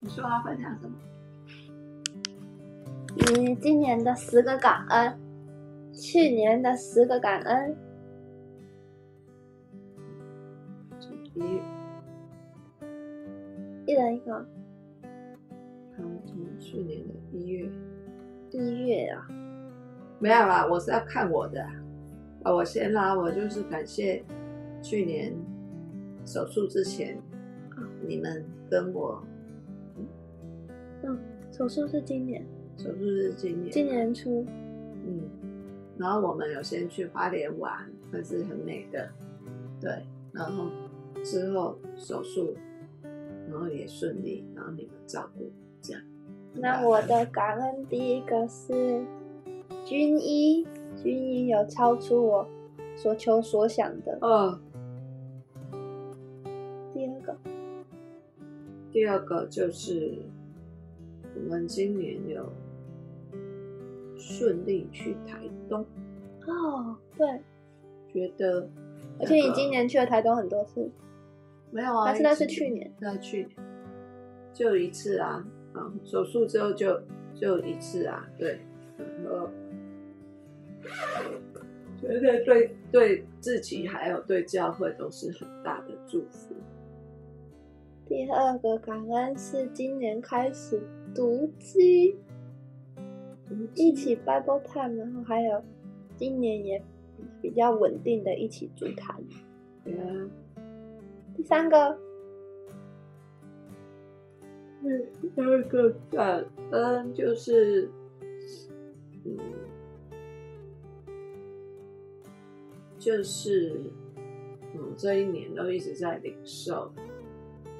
你说要分享什么？你今年的十个感恩，去年的十个感恩，从一月，一人一个。好，从去年的一月，一月啊，没有啦，我是要看我的啊。啊我先啦，我就是感谢去年手术之前，你们跟我嗯，手术是今年，手术是今年，今年初，嗯，然后我们有先去花莲玩，那是很美的，对，然后之后手术，然后也顺利，然后你们照顾，这样。那我的感恩第一个是军医，军医有超出我所求所想的。哦，第二个，第二个就是我们今年有顺利去台东，哦，对，觉得那个，而且你今年去了台东很多次，没有啊？那是去年？那去年就一次啊，啊，手术之后就就一次啊，对，然后觉得对对自己还有对教会都是很大的祝福。第二个感恩是今年开始读经，一起 Bible time，然后还有今年也比较稳定的一起组团。对啊，第三个，嗯，第二个感恩就是，嗯，就是，嗯，这一年都一直在领受，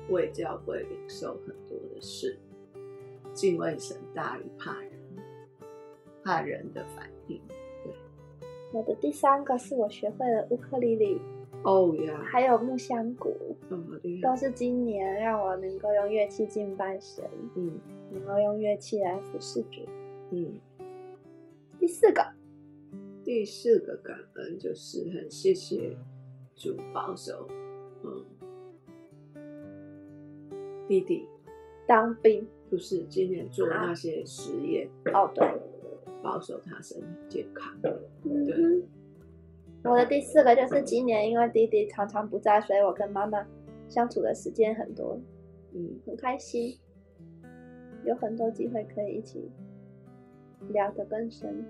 为教会领受很多的事，敬畏神大于怕人，怕人的反应。对。我的第三个是我学会了乌克丽丽，哦呀，还有木香鼓，这么厉害。都，是今年让我能够用乐器敬拜神，嗯。能够用乐器来服侍主。嗯。第四个，第四个感恩就是很谢谢主保守，嗯，弟弟当兵。不是今年做那些实验，哦，对，保守他身体健康。嗯哼。我的第四个就是今年，因为弟弟常常不在，所以我跟妈妈相处的时间很多，嗯很开心，有很多机会可以一起聊得更深。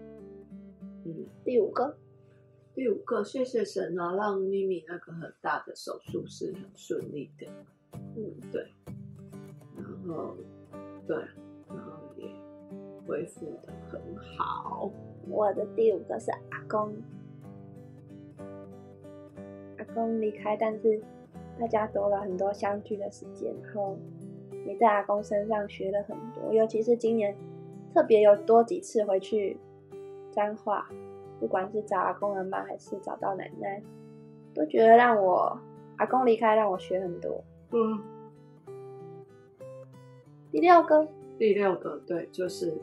嗯。第五个，第五个，谢谢神啊，让咪咪那个很大的手术是很顺利的。嗯，对。然后，对，然后也恢复的很好。我的第五个是阿公，阿公离开，但是大家多了很多相聚的时间，然后也在阿公身上学了很多，尤其是今年特别有多几次回去彰化，不管是找阿公阿妈还是找到奶奶，都觉得让我阿公离开让我学很多。嗯。第六个，第六个对，就是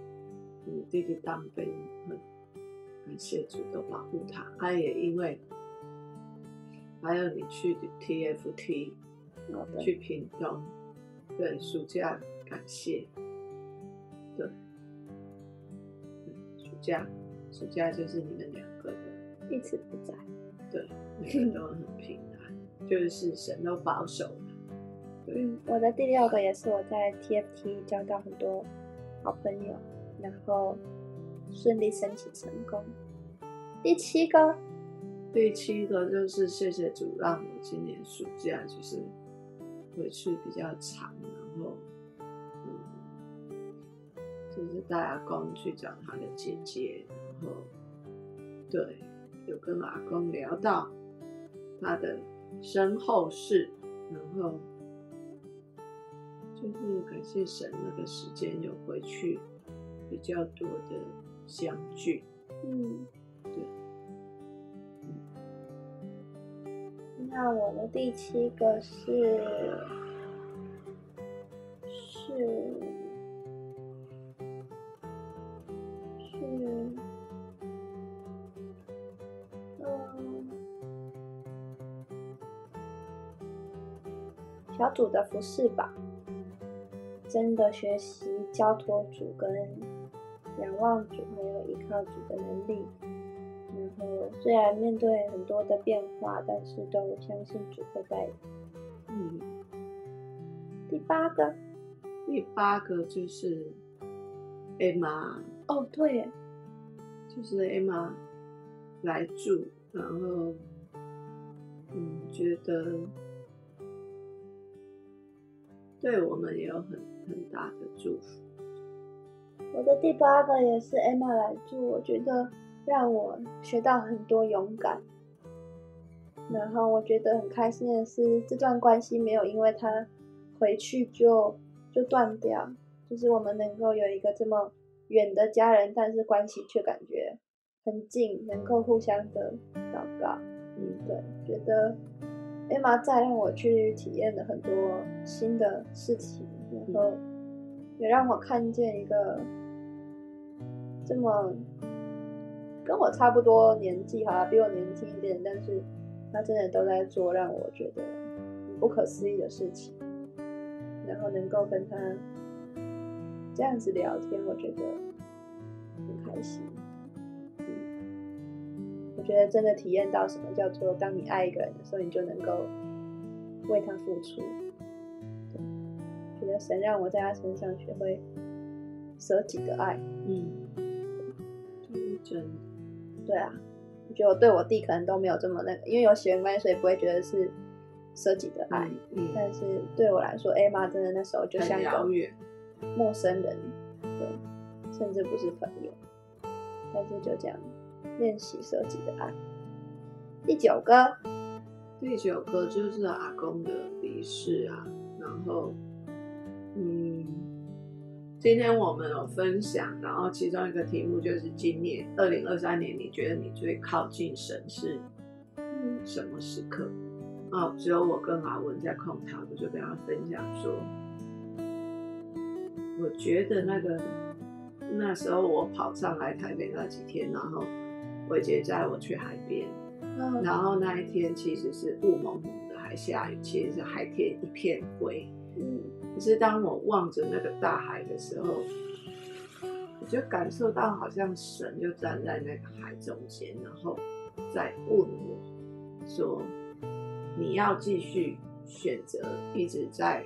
你，弟弟当兵很感谢主都保护他，他也因为还有你去 TFT 去屏东，对。暑假感谢，对，嗯暑假暑假就是你们两个的，一直不在。对，你们都很平安，就是神都保守嗯，我的第六个也是我在 TFT 交到很多好朋友，然后顺利申请成功。第七个，第七个就是谢谢主，让我今年暑假就是回去比较长，然后嗯，就是带阿公去找他的姐姐，然后对，有跟阿公聊到他的身后事，然后就是感谢神那个时间有回去比较多的相聚，嗯，对。那我的第七个是是是，嗯，小组的服饰吧。真的学习交托主跟仰望主，还有依靠主的能力。然后虽然面对很多的变化，但是都相信主会带领。嗯，第八个，第八个就是 Emma，哦，对耶，就是 Emma 来住，然后嗯，觉得对我们也有很很大的祝福。我的第八个也是 Emma 来祝，我觉得让我学到很多勇敢。然后我觉得很开心的是，这段关系没有因为他回去就就断掉，就是我们能够有一个这么远的家人，但是关系却感觉很近，能够互相的祷告。嗯，对，觉得 Emma 再让我去体验了很多新的事情，然后也让我看见一个这么跟我差不多年纪哈，比我年轻一点，但是他真的都在做让我觉得不可思议的事情，然后能够跟他这样子聊天，我觉得很开心。我觉得真的体验到什么叫做，当你爱一个人的时候，你就能够为他付出。对，觉得神让我在他身上学会舍己的爱。嗯，真的。对啊，我觉得我对我弟可能都没有这么那个，因为有血缘关系，所以不会觉得是舍己的爱。嗯，但是对我来说，Emma 真的那时候就像一个遥远。陌生人，对，甚至不是朋友，但是就这样练习舍己的爱。第九个，第九个就是阿公的离世啊，然后，嗯，今天我们有分享，然后其中一个题目就是今年二零二三年，你觉得你最靠近神是嗯什么时刻？哦，只有我跟阿文在空堂，我就跟他分享说，我觉得那个那时候我跑上来台北那几天，然后伟杰载我去海边，嗯然后那一天其实是雾蒙蒙的，还下雨，其实是海天一片灰。嗯可是当我望着那个大海的时候，我就感受到好像神就站在那个海中间，然后在问我说：“你要继续选择一直在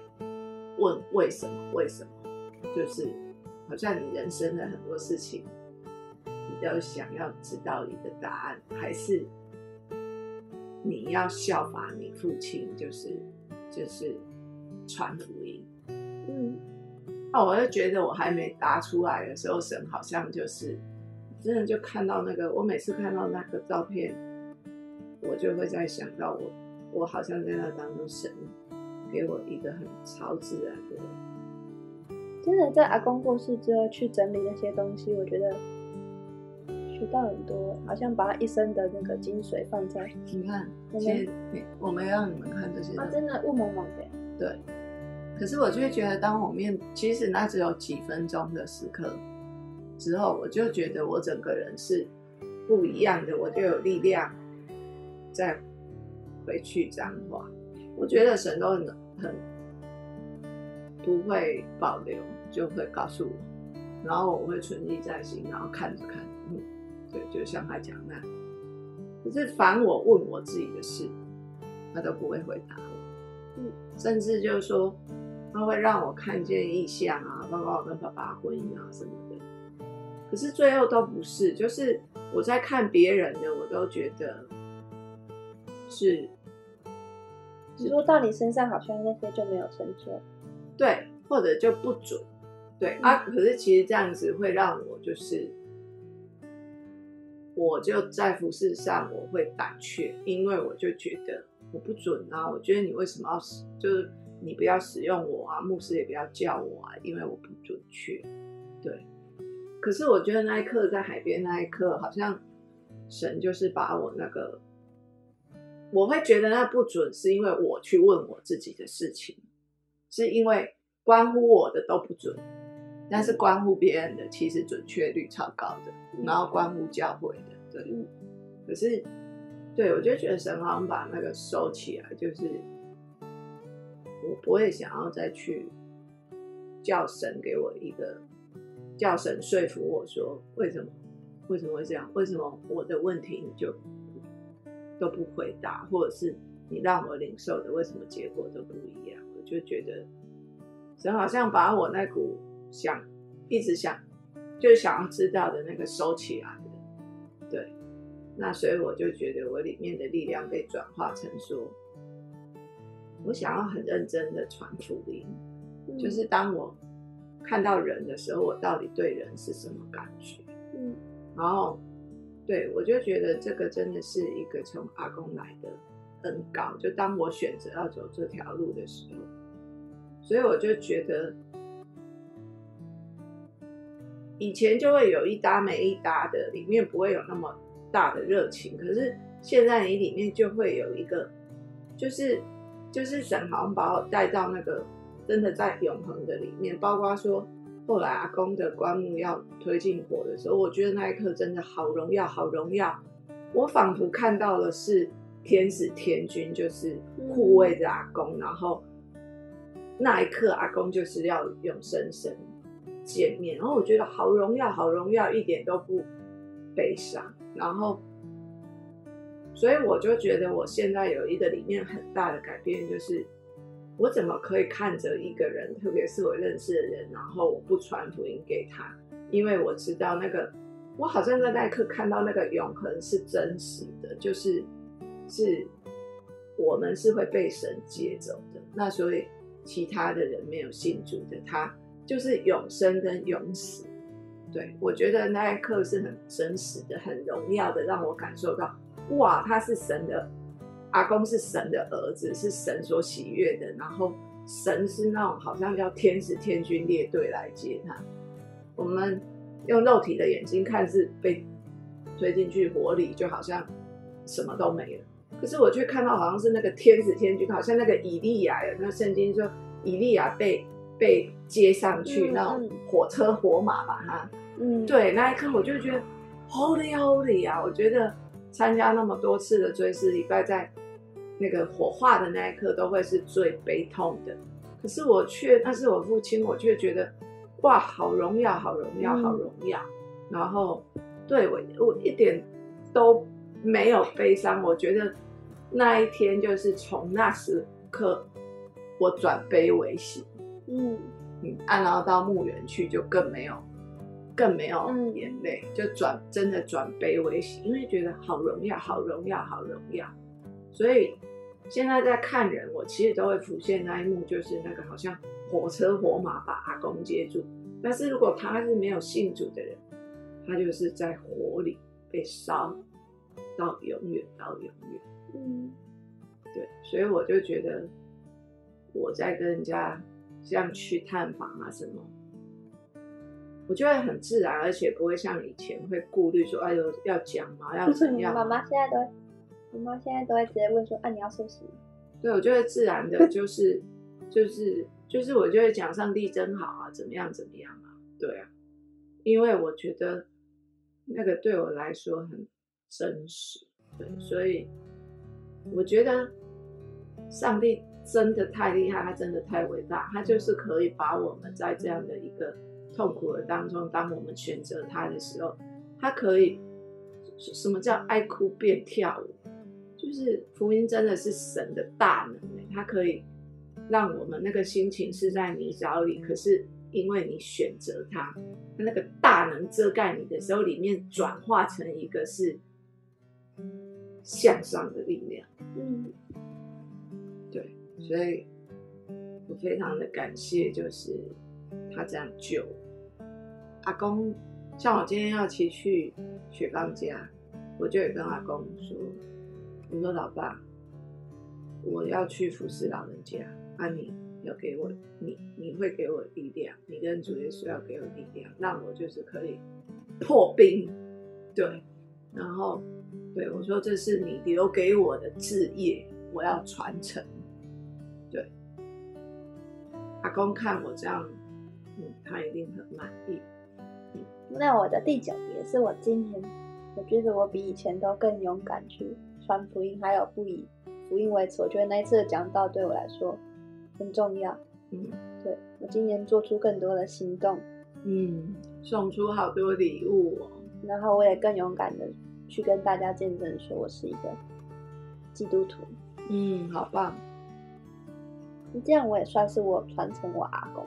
问为什么？为什么？就是好像你人生的很多事情，你都想要知道一个答案，还是你要效法你父亲，就是就是传福音？”嗯那我就觉得我还没答出来的时候，神好像就是真的就看到那个，我每次看到那个照片，我就会在想到我，我好像在那当中，神给我一个很超自然的，真的在阿公过世之后去整理那些东西，我觉得学到很多，好像把他一生的那个精髓放在你看，我们让你们看这些啊，真的雾蒙蒙的。对。可是我就会觉得，当我面，其实那只有几分钟的时刻之后，我就觉得我整个人是不一样的，我就有力量再回去彰化。我觉得神都很很不会保留，就会告诉我，然后我会存记在心，然后看着看着，嗯，对，就像他讲那样。可是凡我问我自己的事，他都不会回答我，嗯，甚至就是说。他会让我看见异象啊，包括我跟爸爸婚姻啊什么的。可是最后都不是，就是我在看别人的，我都觉得是你说到你身上，好像那些就没有成就。对，或者就不准。对、啊，可是其实这样子会让我就是，我就在服饰上我会胆怯，因为我就觉得我不准啊，我觉得你为什么要使，就是你不要使用我啊，牧师也不要叫我啊，因为我不准确。对，可是我觉得那一刻在海边那一刻，好像神就是把我那个，我会觉得那不准，是因为我去问我自己的事情，是因为关乎我的都不准，但是关乎别人的其实准确率超高的，然后关乎教会的，对，嗯。可是对我就觉得神好像把那个收起来，就是我不会想要再去叫神给我一个，叫神说服我说为什么为什么会这样？为什么我的问题你就都不回答，或者是你让我领受的为什么结果都不一样？我就觉得神好像把我那股想一直想就想要知道的那个收起来了，对。那所以我就觉得我里面的力量被转化成说，我想要很认真的传福音，就是当我看到人的时候，我到底对人是什么感觉？嗯，然后对我就觉得这个真的是一个从阿公来的恩告，就当我选择要走这条路的时候，所以我就觉得以前就会有一搭没一搭的，里面不会有那么。大的热情，可是现在你里面就会有一个，就是就是神好把我带到那个真的在永恒的里面，包括说后来阿公的棺木要推进火的时候，我觉得那一刻真的好荣耀，好荣耀，我仿佛看到了是天使天君，就是护卫着阿公，然后那一刻阿公就是要永生生见面，然后我觉得好荣耀，好荣耀，一点都不悲伤。然后，所以我就觉得我现在有一个里面很大的改变，就是我怎么可以看着一个人，特别是我认识的人，然后我不传福音给他，因为我知道那个，我好像在那一刻看到那个永恒是真实的，就是是我们是会被神接走的。那所以其他的人没有信主的，他就是永生跟永死。对，我觉得那一刻是很真实的、很荣耀的，让我感受到，哇，他是神的阿公，是神的儿子，是神所喜悦的。然后神是那种好像叫天使天军列队来接他。我们用肉体的眼睛看是被推进去火里，就好像什么都没了。可是我却看到好像是那个天使天军，好像那个以利亚，那圣经说以利亚被。被接上去，那种火车火马把他，嗯，对，那一刻我就觉得 Holy Holy 啊！我觉得参加那么多次的追思礼拜，在那个火化的那一刻都会是最悲痛的。可是我却，那是我父亲，我却觉得哇，好荣耀，好荣耀，好荣耀。然后对我，我一点都没有悲伤。我觉得那一天就是从那时刻，我转悲为喜。嗯嗯，然后到墓园去就更没有，更没有眼泪，就转真的转悲为喜，因为觉得好荣耀，好荣耀，好荣耀。所以现在在看人，我其实都会浮现那一幕，就是那个好像火车火马把阿公接住。但是如果他是没有信主的人，他就是在火里被烧到永远，到永远。嗯，对，所以我就觉得我在跟人家。像去探访啊什么，我觉得很自然，而且不会像以前会顾虑说，哎呦要讲吗？要怎样？妈妈现在都，妈妈现在都会直接问说，啊你要说什么？对，我觉得自然的 就是，就是就是我就会讲上帝真好啊，怎么样怎么样啊？对啊，因为我觉得那个对我来说很真实，对，所以我觉得上帝。真的太厉害，他真的太伟大，他就是可以把我们在这样的一个痛苦的当中，当我们选择他的时候，他可以什么叫爱哭变跳舞？就是福音真的是神的大能他可以让我们那个心情是在泥沼里，可是因为你选择他，他那个大能遮盖你的时候，里面转化成一个是向上的力量。嗯。对所以，我非常的感谢，就是他这样救阿公。像我今天要骑去雪芳家，我就也跟阿公说：“我说老爸，我要去服侍老人家，啊，你要给我，你你会给我力量，你跟主耶稣要给我力量，让我就是可以破冰，对。然后，对我说这是你留给我的志业，我要传承。”对阿公看我这样，嗯，他一定很满意。那我的第九也是我今年，我觉得我比以前都更勇敢去传福音，还有不以福音为耻。我觉得那一次的讲道对我来说很重要，嗯对我今年做出更多的行动，嗯，送出好多礼物哦。然后我也更勇敢的去跟大家见证说我是一个基督徒。嗯，好棒。这样我也算是我传承我阿公。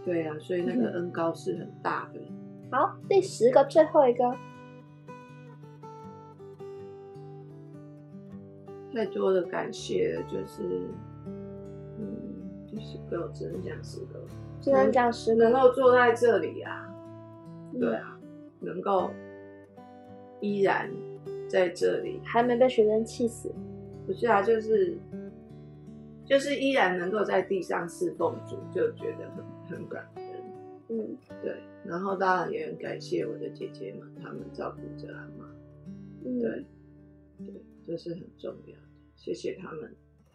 嗯，对啊，所以那个恩高是很大的。好，第十个，最后一个，太多的感谢了，就是，嗯，第十个，我只能讲十个，只能讲十个能。够坐在这里啊，嗯对啊，能够依然在这里，还没被学生气死。不是啊，就是就是依然能够在地上侍奉主，就觉得很很感恩。嗯，对，然后当然也很感谢我的姐姐们，她们照顾着阿妈，嗯对，对，这是很重要的，谢谢他们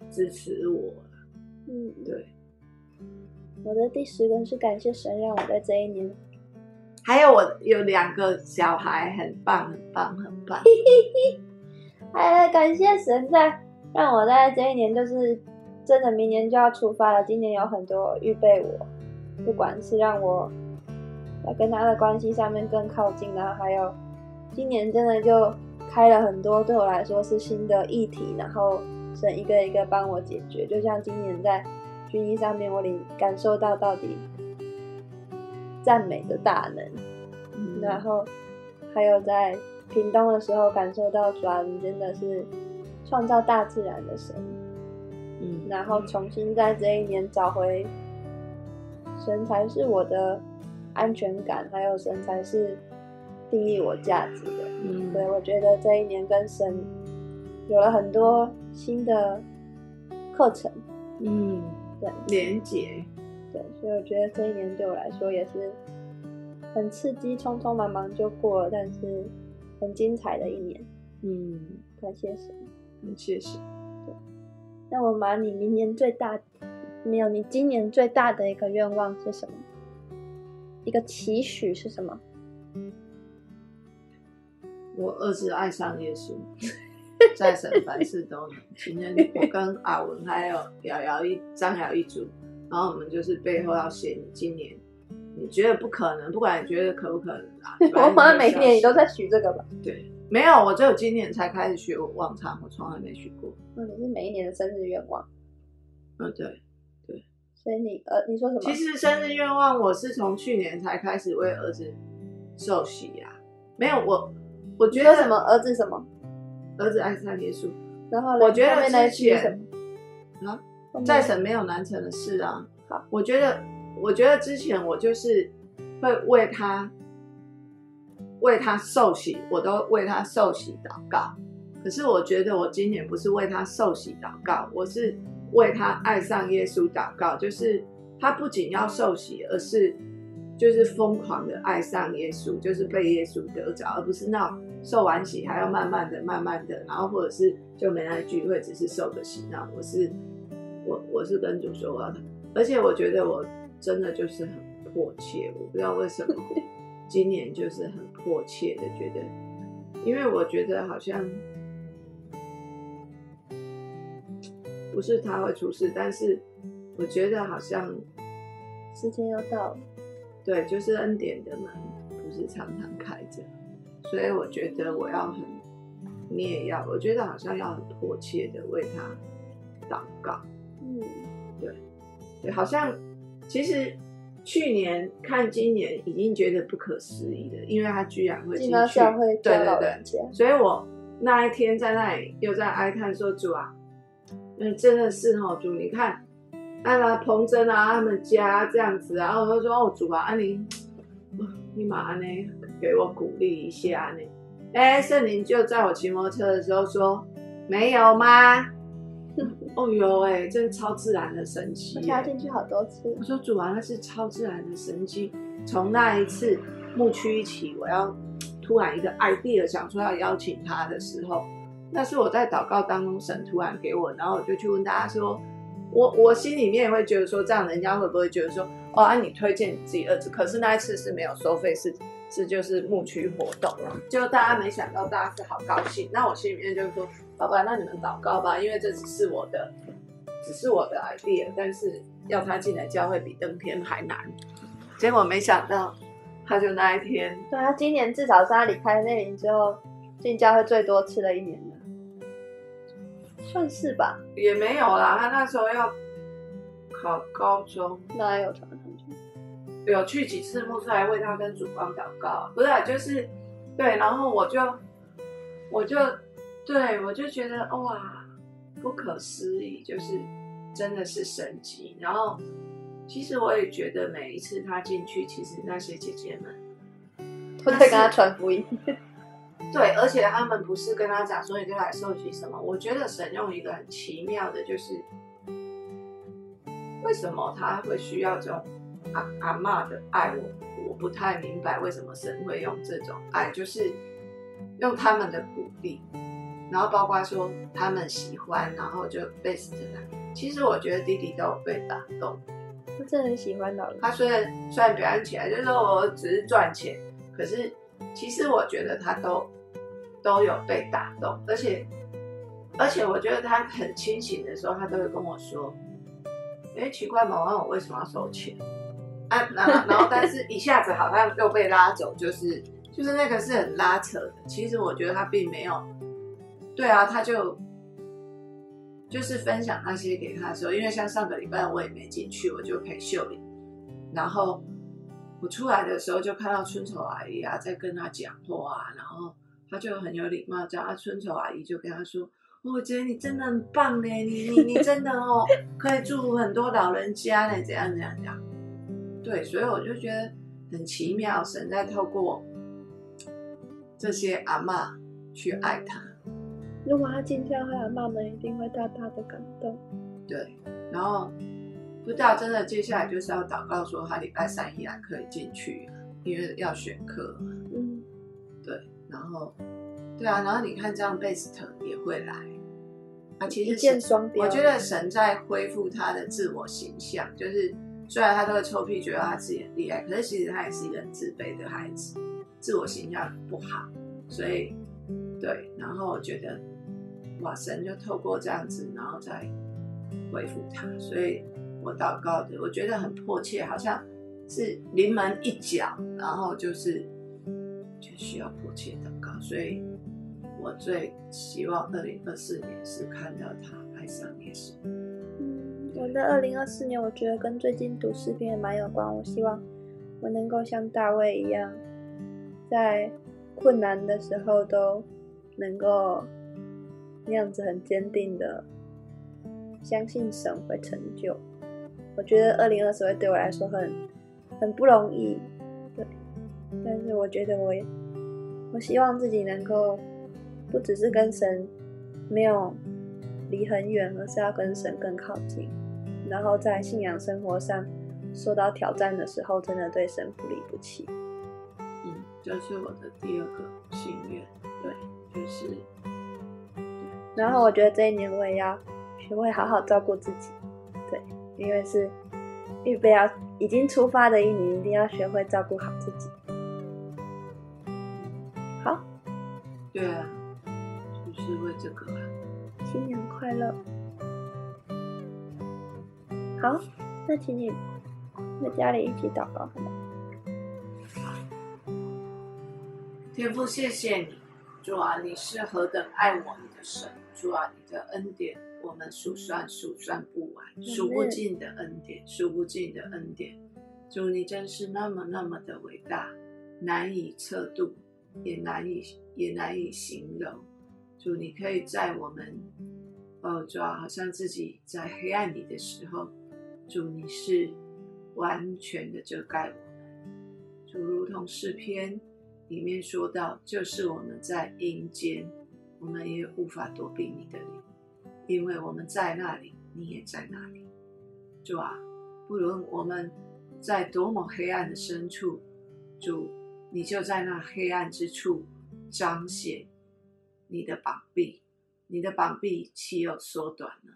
支持我嗯，对，我的第十个是感谢神让我在这一年，还有我有两个小孩，很棒，很棒，很棒。哎，感谢神在让我在这一年，就是真的明年就要出发了。今年有很多预备我，不管是让我在跟他的关系上面更靠近，然后还有今年真的就开了很多对我来说是新的议题，然后神一个一个帮我解决。就像今年在军医上面，我领感受到到底赞美的大能。嗯然后还有在屏东的时候感受到主啊，你真的是创造大自然的神，嗯，然后重新在这一年找回神才是我的安全感，还有神才是定义我价值的。嗯，对，我觉得这一年跟神有了很多新的课程，嗯，对连接，对，所以我觉得这一年对我来说也是很刺激，匆匆忙忙就过了，但是很精彩的一年。嗯，感谢神。很谢谢。那我把你明年最大，没有你今年最大的一个愿望是什么？一个期许是什么？我儿子爱上耶稣，在神凡事都能。今天我跟阿文还有瑶瑶一张瑶一组，然后我们就是背后要写你今年你觉得不可能，不管你觉得可不可能啊，我好像每年年你都在许这个吧？对，没有，我只有今年才开始许我往常，我从来没许过。嗯，你是每一年的生日愿望，嗯，对。所以你呃，你说什么？其实生日愿望我是从去年才开始为儿子受洗呀、没有我，我觉得什么儿子什么？儿子爱上耶稣，然后呢我觉得后面那一之句是什前么？啊，后面在神没有难成的事啊。好，我觉得，我觉得之前我就是会为他为他受洗，我都为他受洗祷告。可是我觉得我今年不是为他受洗祷告，我是为他爱上耶稣祷告。就是他不仅要受洗，而是就是疯狂的爱上耶稣，就是被耶稣得着，而不是那种受完洗还要慢慢的、慢慢的，然后或者是就没来聚会，只是受个洗。那我是我我是跟主说我要，而且我觉得我真的就是很迫切，我不知道为什么？今年就是很迫切的觉得，因为我觉得好像不是他会出事，但是我觉得好像时间要到了，对，就是恩典的门不是常常开着，所以我觉得我要很，你也要，我觉得好像要很迫切的为他祷告。嗯，对，对好像其实去年看今年已经觉得不可思议了，因为他居然会进去，教会教对对对。所以我那一天在那里又在哀叹说：“主啊，嗯，真的是哈、主，你看，啊啦彭真啊他们家这样子啊，然后我就说哦，主啊，啊你，哇你妈呢，给我鼓励一下呢。哎，圣灵就在我骑摩托车的时候说，没有吗？哦哟哎、真超自然的神奇耶、我跳进去好多次我，说主啊，那是超自然的神奇。从那一次牧区起，我要突然一个 idea 想说要邀请他的时候，那是我在祷告当中神突然给我，然后我就去问大家说，我我心里面也会觉得说，这样人家会不会觉得说，哦，啊你推荐你自己儿子？可是那一次是没有收费，是是就是牧区活动，就大家没想到大家是好高兴。那我心里面就是说，好吧，那你们祷告吧，因为这只是我的，只是我的 idea，但是要他进来教会比登天还难。结果没想到，他就那一天，对啊，今年至少是他离开内林之后进教会最多吃了一年，算是吧。也没有啦，他那时候要考高中，那有传上去。有去几次牧师来为他跟主光祷告，不是啊、就是对，然后我就我就对我就觉得哇，不可思议，就是真的是神奇。然后其实我也觉得每一次他进去，其实那些姐姐们都在跟他传福音。对，而且他们不是跟他讲说你就来收集什么，我觉得神用一个很奇妙的，就是为什么他会需要这种阿阿嬷的爱我，我不太明白为什么神会用这种爱，就是用他们的鼓励，然后包括说他们喜欢，然后就被死来。其实我觉得弟弟都有被打动，他真的很喜欢老人。他虽然虽然表现起来就是说我只是赚钱，可是其实我觉得他都都有被打动，而且而且我觉得他很清醒的时候，他都会跟我说：“哎，奇怪，毛毛我为什么要收钱？”啊，然后 然后但是一下子好像又被拉走，就是就是那个是很拉扯的。其实我觉得他并没有，对啊，他就。就是分享那些给他的时候，因为像上个礼拜我也没进去，我就陪秀玲。然后我出来的时候就看到春愁阿姨啊在跟他讲话啊，然后他就很有礼貌，叫阿春愁阿姨就跟他说：“我觉得你真的很棒呢，你你你 真的哦，可以祝福很多老人家呢，怎样怎样怎样。”对，所以我就觉得很奇妙，神在透过这些阿嬷去爱他。如果他进教会，阿妈们一定会大大的感动。对，然后不知道真的接下来就是要祷告说他礼拜三依然可以进去，因为要选课。后对啊，然后你看这样贝斯特也会来，啊，其实见双雕。我觉得神在恢复他的自我形象，就是虽然他都会臭屁，觉得他自己很厉害，可是其实他也是一个很自卑的孩子，自我形象不好，所以对，然后我觉得哇，神就透过这样子，然后再恢复他，所以我祷告的，我觉得很迫切，好像是临门一脚，然后就是就需要迫切祷告，所以我最希望二零二四年是看到他爱上耶稣。嗯，我的二零二四年，我觉得跟最近读诗篇也蛮有关。我希望我能够像大卫一样，在困难的时候都能够那样子很坚定的相信神会成就。我觉得二零二四会对我来说很很不容易，对，但是我觉得我我希望自己能够不只是跟神没有离很远，而是要跟神更靠近。然后在信仰生活上受到挑战的时候，真的对神不离不弃。嗯，这是我的第二个心愿，对，就是然后我觉得这一年我也要学会好好照顾自己，对，因为是预备要已经出发的一年，一定要学会照顾好自己。这个啊。新年快乐！好，那请你在家里一起祷告好吗？天父，谢谢你，主啊，你是何等爱我们的神，主啊，你的恩典我们数算数算不完，数不尽的恩典，数不尽的恩典。主，你真是那么那么的伟大，难以测度，也难以也难以形容。主，你可以在我们，哦，主啊，好像自己在黑暗里的时候，主你是完全的遮盖我们，主如同诗篇。里面说到，就是我们在阴间，我们也无法躲避你的灵，因为我们在那里，你也在那里。主啊，不论我们在多么黑暗的深处，主，你就在那黑暗之处彰显你的膀臂，你的膀臂岂有缩短呢？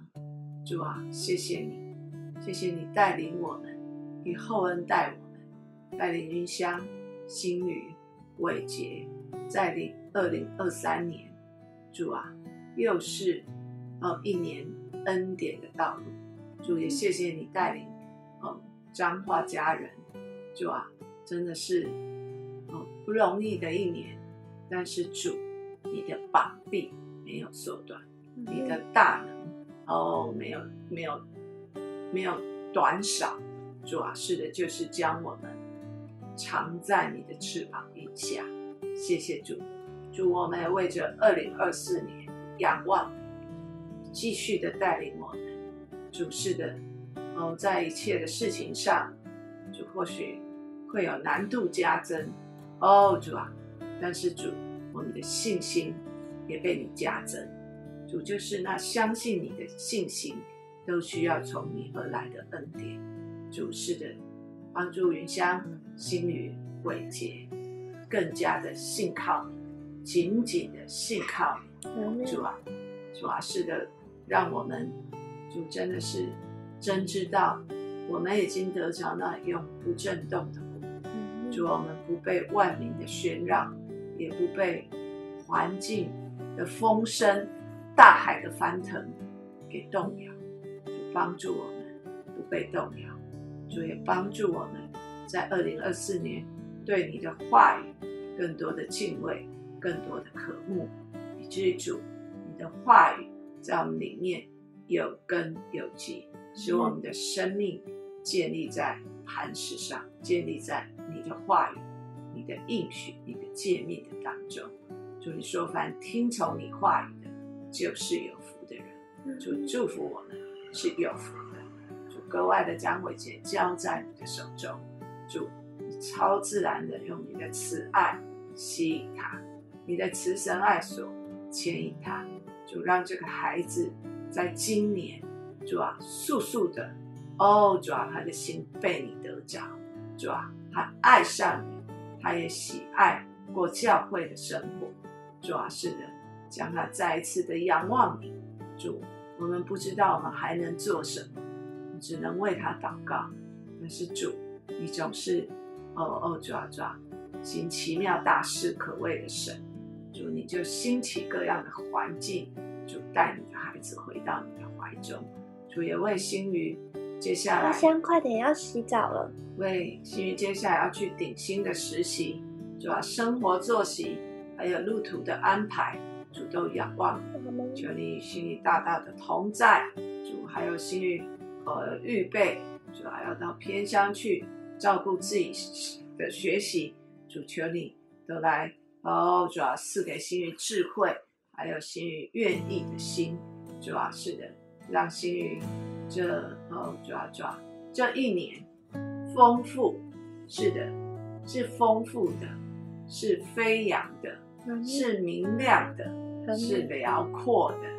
主啊，谢谢你，谢谢你带领我们，以厚恩待我们，带领云香、新宇。伟杰在领二零二三年，主啊，又是哦一年恩典的道路。主也谢谢你带领彰化家人，主啊，真的是哦不容易的一年，但是主，你的膀臂没有缩短，你的大能哦没有没有没有短少，主啊，是的，就是将我们藏在你的翅膀底下，谢谢主，主我们为着二零二四年仰望，继续的带领我们，主是的。哦，在一切的事情上，就或许会有难度加增。哦，主啊，但是主，我们的信心也被你加增。主就是那相信你的信心，都需要从你而来的恩典。主是的，帮助云香心与伟杰更加的信靠你，紧紧的信靠你。主啊，主啊，是的，让我们主真的是。真知道，我们已经得着那永不震动的国。主，我们不被万民的喧嚷，也不被环境的风声、大海的翻腾给动摇。主帮助我们不被动摇，主也帮助我们在二零二四年对你的话语更多的敬畏，更多的渴慕，以至于主你的话语在我们里面有根有基。使我们的生命建立在磐石上，建立在你的话语、你的应许、你的诫命的当中。主，你说凡听从你话语的，就是有福的人。主祝福我们是有福的。主格外的将伟杰交在你的手中。主，你超自然的用你的慈爱吸引他，你的慈神爱所牵引他。主让这个孩子在今年。主啊，速速的哦！主啊，他的心被你得着。主啊，他爱上你，他也喜爱过教会的生活。主啊，是的，将他再一次的仰望你。主，我们不知道我们还能做什么，只能为他祷告。但是主，你总是哦哦，主啊主啊，行奇妙大事可畏的神。主，你就兴起各样的环境，主带你的孩子回到你的怀中。主也为新宇接下来，香快点要洗澡了。为新宇接下来要去顶新的实习，主要生活作息还有路途的安排，主都仰望。求你与新宇大大的同在。主还有新宇呃预备，主还要到偏乡去照顾自己的学习。主求你都来哦，主要赐给新宇智慧，还有新宇愿意的心。主要是的。让星宇这哦抓抓这一年丰富，是的，是丰富的，是飞扬的，是明亮的，是辽阔的。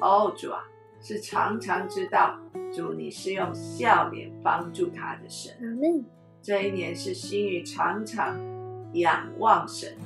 哦主啊，是常常知道主你是用笑脸帮助他的神。这一年是星宇常常仰望神，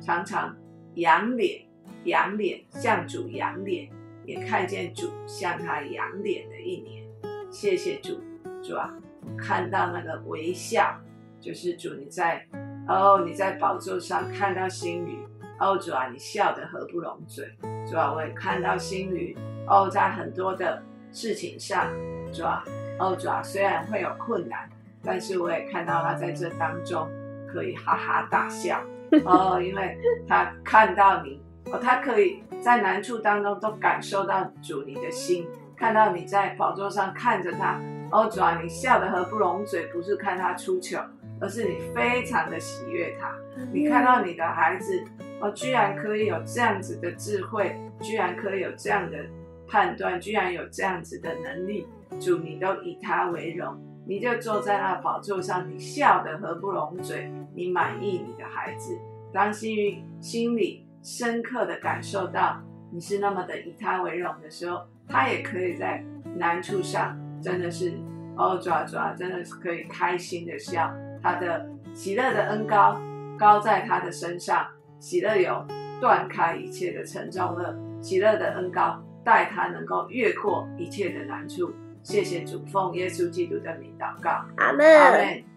常常仰脸仰脸向主仰脸。也看见主向他扬脸的一年，谢谢主，主啊，看到那个微笑，就是主你在哦，你在宝座上看到星宇，哦主啊，你笑得合不拢嘴，主啊，我也看到星宇，哦在很多的事情上，主啊，哦主啊，虽然会有困难，但是我也看到他在这当中可以哈哈大笑，哦，因为他看到你。哦，他可以在难处当中都感受到主你的心，看到你在宝座上看着他。哦，主啊，你笑得合不拢嘴，不是看他出糗，而是你非常的喜悦他。你看到你的孩子，哦，居然可以有这样子的智慧，居然可以有这样的判断，居然有这样子的能力。主，你都以他为荣，你就坐在那宝座上，你笑得合不拢嘴，你满意你的孩子，当心于心里。深刻的感受到你是那么的以他为荣的时候，他也可以在难处上真的是哦抓抓，真的是可以开心的笑。他的喜乐的恩高高在他的身上，喜乐有断开一切的沉重乐，喜乐的恩高带他能够越过一切的难处。谢谢主，奉耶稣基督的名祷告，阿门。